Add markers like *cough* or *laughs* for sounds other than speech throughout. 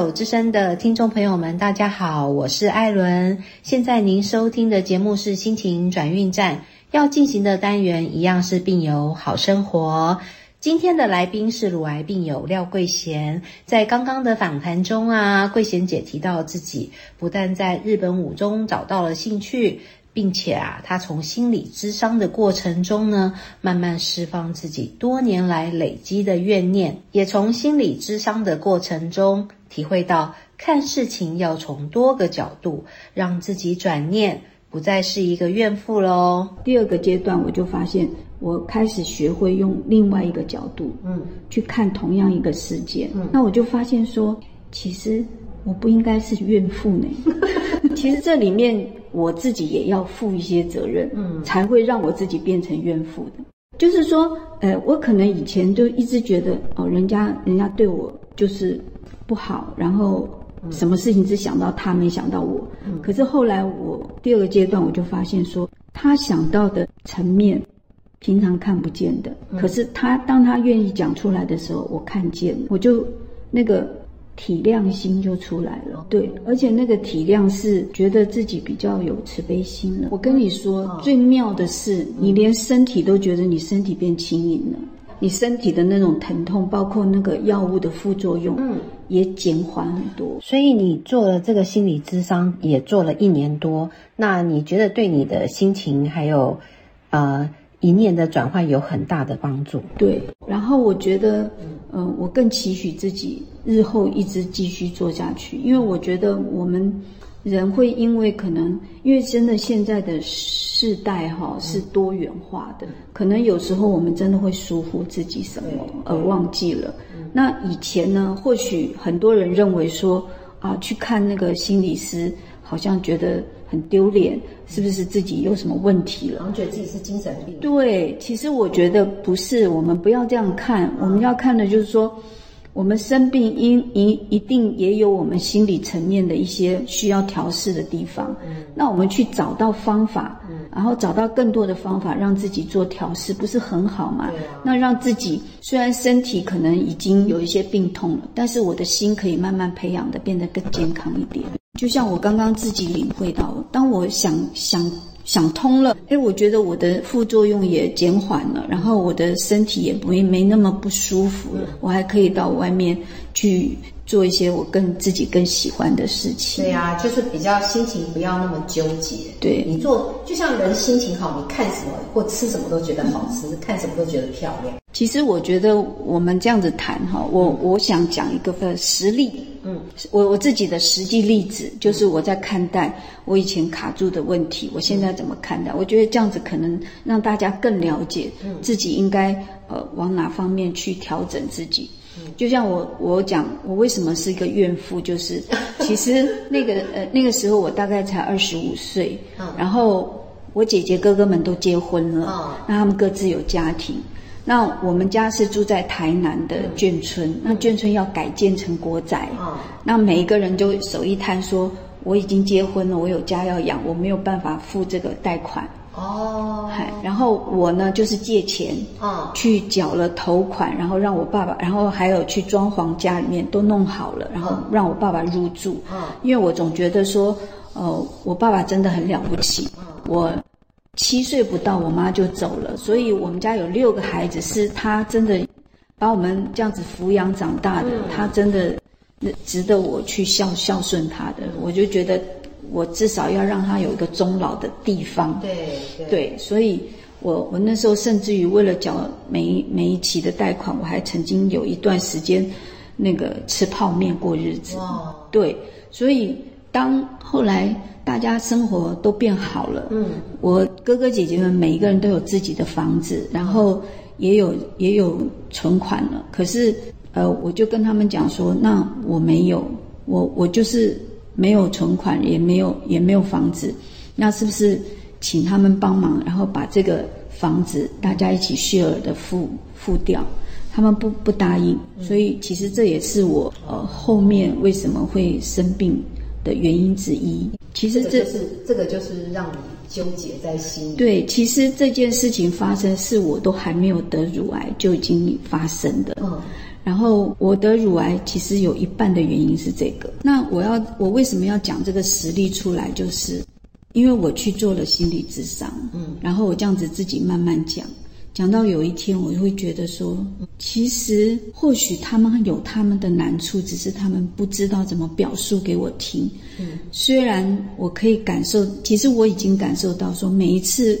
手之声的听众朋友们，大家好，我是艾伦。现在您收听的节目是心情转运站，要进行的单元一样是病友好生活。今天的来宾是乳癌病友廖桂贤。在刚刚的访谈中啊，桂贤姐提到自己不但在日本武中找到了兴趣。并且啊，他从心理咨商的过程中呢，慢慢释放自己多年来累积的怨念，也从心理咨商的过程中体会到看事情要从多个角度，让自己转念，不再是一个怨妇喽。第二个阶段，我就发现我开始学会用另外一个角度，嗯，去看同样一个事件，嗯，那我就发现说，其实我不应该是怨妇呢。*laughs* *laughs* 其实这里面我自己也要负一些责任，嗯，才会让我自己变成怨妇的。就是说，呃，我可能以前就一直觉得，哦，人家人家对我就是不好，然后什么事情只想到他，没想到我。可是后来我第二个阶段，我就发现说，他想到的层面，平常看不见的，可是他当他愿意讲出来的时候，我看见，我就那个。体谅心就出来了，对，而且那个体谅是觉得自己比较有慈悲心了。我跟你说，最妙的是，你连身体都觉得你身体变轻盈了，你身体的那种疼痛，包括那个药物的副作用，嗯，也减缓很多。所以你做了这个心理咨商，也做了一年多，那你觉得对你的心情还有，呃？一念的转换有很大的帮助。对，然后我觉得，嗯，我更期许自己日后一直继续做下去，因为我觉得我们人会因为可能，因为真的现在的世代哈是多元化的，可能有时候我们真的会疏忽自己什么而忘记了。那以前呢，或许很多人认为说啊，去看那个心理师，好像觉得。很丢脸，是不是自己有什么问题了？然后觉得自己是精神病。对，其实我觉得不是，我们不要这样看。我们要看的就是说，我们生病因一一定也有我们心理层面的一些需要调试的地方。嗯，那我们去找到方法，嗯，然后找到更多的方法让自己做调试，不是很好吗？那让自己虽然身体可能已经有一些病痛了，但是我的心可以慢慢培养的变得更健康一点。就像我刚刚自己领会到，当我想想想通了，哎，我觉得我的副作用也减缓了，然后我的身体也不会没那么不舒服了，我还可以到外面去。做一些我更自己更喜欢的事情。对呀，就是比较心情不要那么纠结。对，你做就像人心情好，你看什么或吃什么都觉得好吃，看什么都觉得漂亮。其实我觉得我们这样子谈哈，我我想讲一个呃实例。嗯，我我自己的实际例子就是我在看待我以前卡住的问题，我现在怎么看待？我觉得这样子可能让大家更了解自己应该呃往哪方面去调整自己。就像我我讲，我为什么是一个怨妇，就是 *laughs* 其实那个呃那个时候我大概才二十五岁，然后我姐姐哥哥们都结婚了，那他们各自有家庭，那我们家是住在台南的眷村，那眷村要改建成国宅，那每一个人就手一摊说，我已经结婚了，我有家要养，我没有办法付这个贷款。哦，嗨，然后我呢就是借钱，啊，去缴了头款，然后让我爸爸，然后还有去装潢家里面都弄好了，然后让我爸爸入住，啊，因为我总觉得说，呃，我爸爸真的很了不起，我七岁不到我妈就走了，所以我们家有六个孩子，是他真的把我们这样子抚养长大的，他真的值得我去孝孝顺他的，我就觉得。我至少要让他有一个终老的地方。对对，所以我我那时候甚至于为了缴每每一期的贷款，我还曾经有一段时间那个吃泡面过日子。哦，对，所以当后来大家生活都变好了，嗯，我哥哥姐姐们每一个人都有自己的房子，然后也有也有存款了。可是呃，我就跟他们讲说，那我没有，我我就是。没有存款，也没有也没有房子，那是不是请他们帮忙，然后把这个房子大家一起 share 的付付掉？他们不不答应，所以其实这也是我呃后面为什么会生病的原因之一。其实这是这个就是让你纠结在心。对，其实这件事情发生是我都还没有得乳癌就已经发生的。嗯，然后我得乳癌，其实有一半的原因是这个。那我要我为什么要讲这个实例出来？就是因为我去做了心理智商，嗯，然后我这样子自己慢慢讲，讲到有一天我会觉得说，其实或许他们有他们的难处，只是他们不知道怎么表述给我听。嗯，虽然我可以感受，其实我已经感受到说，每一次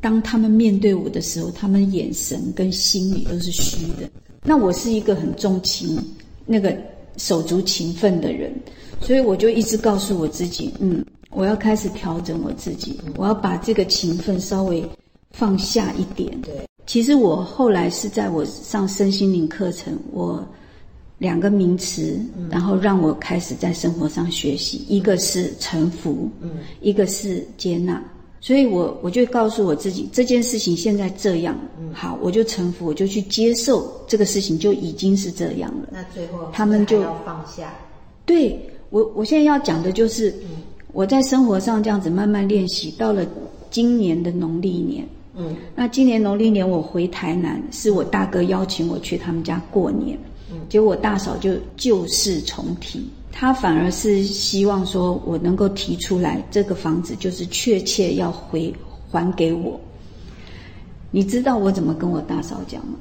当他们面对我的时候，他们眼神跟心里都是虚的。那我是一个很重情、那个手足情分的人，所以我就一直告诉我自己，嗯，我要开始调整我自己，我要把这个情分稍微放下一点。对，其实我后来是在我上身心灵课程，我两个名词，然后让我开始在生活上学习，一个是臣服，嗯，一个是接纳。所以，我我就告诉我自己，这件事情现在这样，好，我就臣服，我就去接受这个事情，就已经是这样了。那最后他们就要放下。对我，我现在要讲的就是，我在生活上这样子慢慢练习，到了今年的农历年，嗯，那今年农历年我回台南，是我大哥邀请我去他们家过年，嗯，结果我大嫂就旧事重提。她反而是希望说，我能够提出来，这个房子就是确切要回还给我。你知道我怎么跟我大嫂讲吗？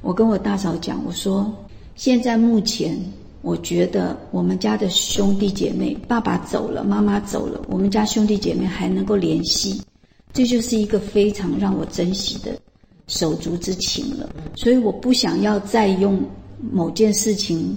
我跟我大嫂讲，我说现在目前，我觉得我们家的兄弟姐妹，爸爸走了，妈妈走了，我们家兄弟姐妹还能够联系，这就是一个非常让我珍惜的手足之情了。所以我不想要再用某件事情。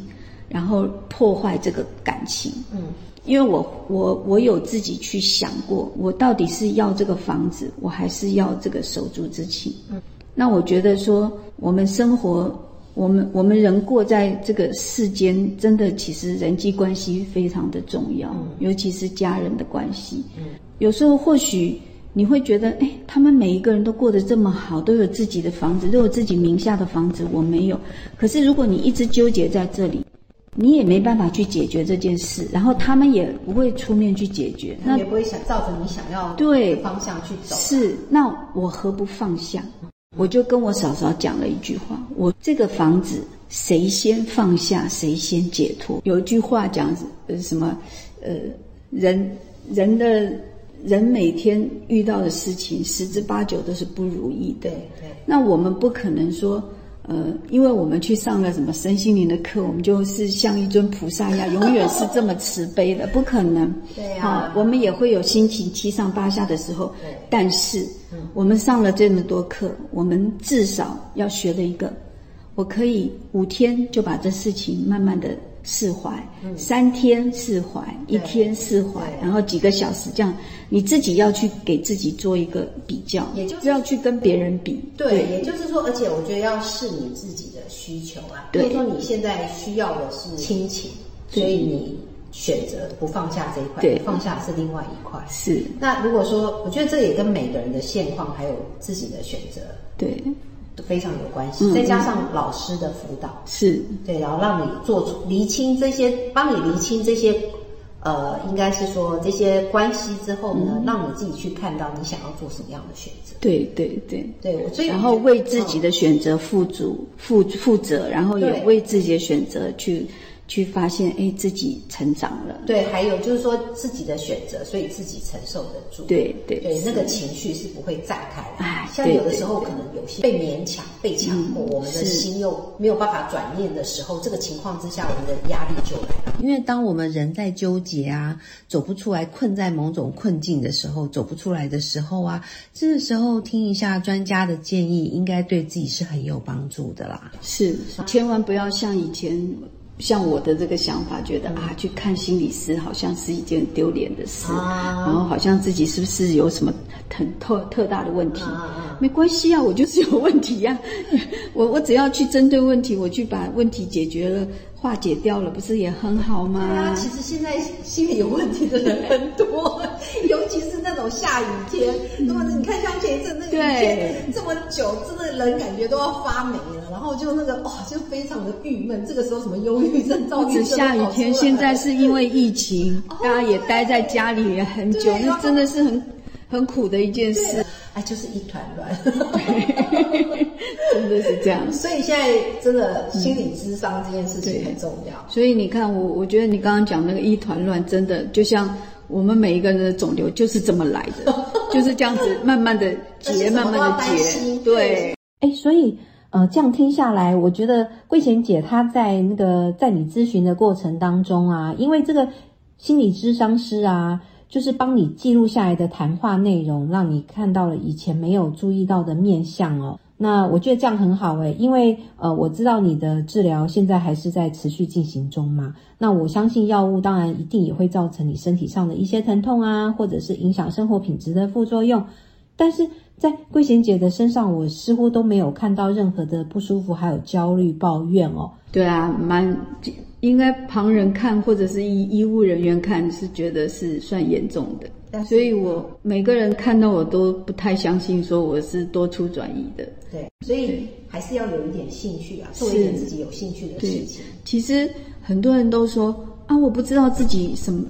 然后破坏这个感情，嗯，因为我我我有自己去想过，我到底是要这个房子，我还是要这个手足之情，嗯，那我觉得说，我们生活，我们我们人过在这个世间，真的其实人际关系非常的重要，尤其是家人的关系，嗯，有时候或许你会觉得，哎，他们每一个人都过得这么好，都有自己的房子，都有自己名下的房子，我没有，可是如果你一直纠结在这里。你也没办法去解决这件事，然后他们也不会出面去解决，那也不会想照着你想要对方向去走。是，那我何不放下？我就跟我嫂嫂讲了一句话：我这个房子谁先放下，谁先解脱。有一句话讲，呃，什么？呃，人人的人每天遇到的事情，十之八九都是不如意的。对对。那我们不可能说。呃，因为我们去上了什么身心灵的课，我们就是像一尊菩萨一样，*laughs* 永远是这么慈悲的，不可能。对呀，我们也会有心情七上八下的时候。对，但是，我们上了这么多课，我们至少要学的一个，我可以五天就把这事情慢慢的。释怀，三天释怀，一天释怀，然后几个小时这样，你自己要去给自己做一个比较，也就是要去跟别人比。对，也就是说，而且我觉得要是你自己的需求啊，比如说你现在需要的是亲情，所以你选择不放下这一块，对，放下是另外一块。是。那如果说，我觉得这也跟每个人的现况还有自己的选择，对。非常有关系，再加上老师的辅导，是对，然后让你做出厘清这些，帮你厘清这些，呃，应该是说这些关系之后呢，让你自己去看到你想要做什么样的选择。对对对对，我最然后为自己的选择负主负负责，然后也为自己的选择去。去发现，哎，自己成长了。对，还有就是说自己的选择，所以自己承受得住。对对对，那个情绪是不会炸开。哎，像有的时候可能有些被勉强、被强迫，我们的心又没有办法转念的时候，这个情况之下，我们的压力就来了。因为当我们人在纠结啊，走不出来，困在某种困境的时候，走不出来的时候啊，这个时候听一下专家的建议，应该对自己是很有帮助的啦。是，千万不要像以前。像我的这个想法，觉得啊，去看心理师好像是一件丢脸的事，然后好像自己是不是有什么很特特大的问题？没关系啊，我就是有问题呀，*laughs* 我我只要去针对问题，我去把问题解决了。化解掉了，不是也很好吗？对啊，其实现在心理有问题的人很多，*laughs* 尤其是那种下雨天。那么你看，像前一阵那个雨天这么久，真的人感觉都要发霉了。然后就那个哇，就非常的郁闷。这个时候什么忧郁症、躁郁症下雨天，现在是因为疫情，大家也待在家里也很久，那真的是很很苦的一件事。哎，就是一团乱。真 *laughs* 真的是这样。所以现在真的心理智商这件事情很重要。所以你看，我我觉得你刚刚讲那个一团乱，真的就像我们每一个人的肿瘤就是这么来的，*laughs* 就是这样子慢慢的结，慢慢的结。对，哎，所以呃，这样听下来，我觉得桂贤姐她在那个在你咨询的过程当中啊，因为这个心理智商师啊。就是帮你记录下来的谈话内容，让你看到了以前没有注意到的面相哦。那我觉得这样很好诶，因为呃，我知道你的治疗现在还是在持续进行中嘛。那我相信药物当然一定也会造成你身体上的一些疼痛啊，或者是影响生活品质的副作用。但是在桂贤姐的身上，我似乎都没有看到任何的不舒服，还有焦虑、抱怨哦。对啊，蛮。应该旁人看或者是医医务人员看是觉得是算严重的，所以我每个人看到我都不太相信说我是多出转移的。对，所以还是要有一点兴趣啊，做一点自己有兴趣的事情。其实很多人都说啊，我不知道自己什么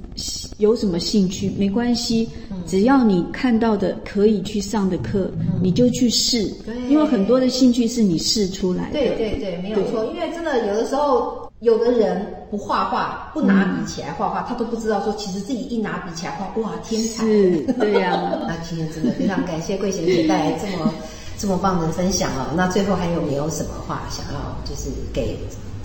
有什么兴趣，没关系，只要你看到的可以去上的课，你就去试。对，因为很多的兴趣是你试出来的。对对对，没有错。因为真的有的时候。有的人不画画，不拿笔起来画画，他都不知道说，其实自己一拿笔起来画，哇，天才！是，对呀。*laughs* 那今天真的非常感谢桂贤姐带来这么这么棒的分享哦。那最后还有没有什么话想要就是给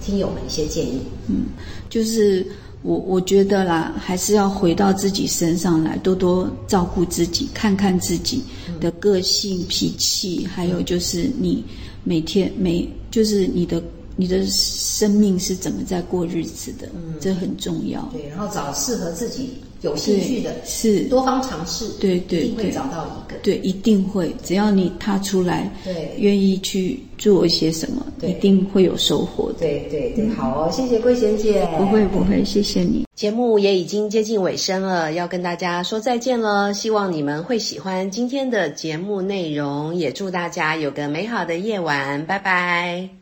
听友们一些建议？嗯，就是我我觉得啦，还是要回到自己身上来，多多照顾自己，看看自己的个性、脾气，还有就是你每天每就是你的。你的生命是怎么在过日子的？嗯，这很重要。对，然后找适合自己有兴趣的，是多方尝试。对对对，会找到一个。对，一定会。只要你踏出来，对，愿意去做一些什么，一定会有收获的。对对对，好，谢谢桂贤姐。不会不会，谢谢你。节目也已经接近尾声了，要跟大家说再见了。希望你们会喜欢今天的节目内容，也祝大家有个美好的夜晚。拜拜。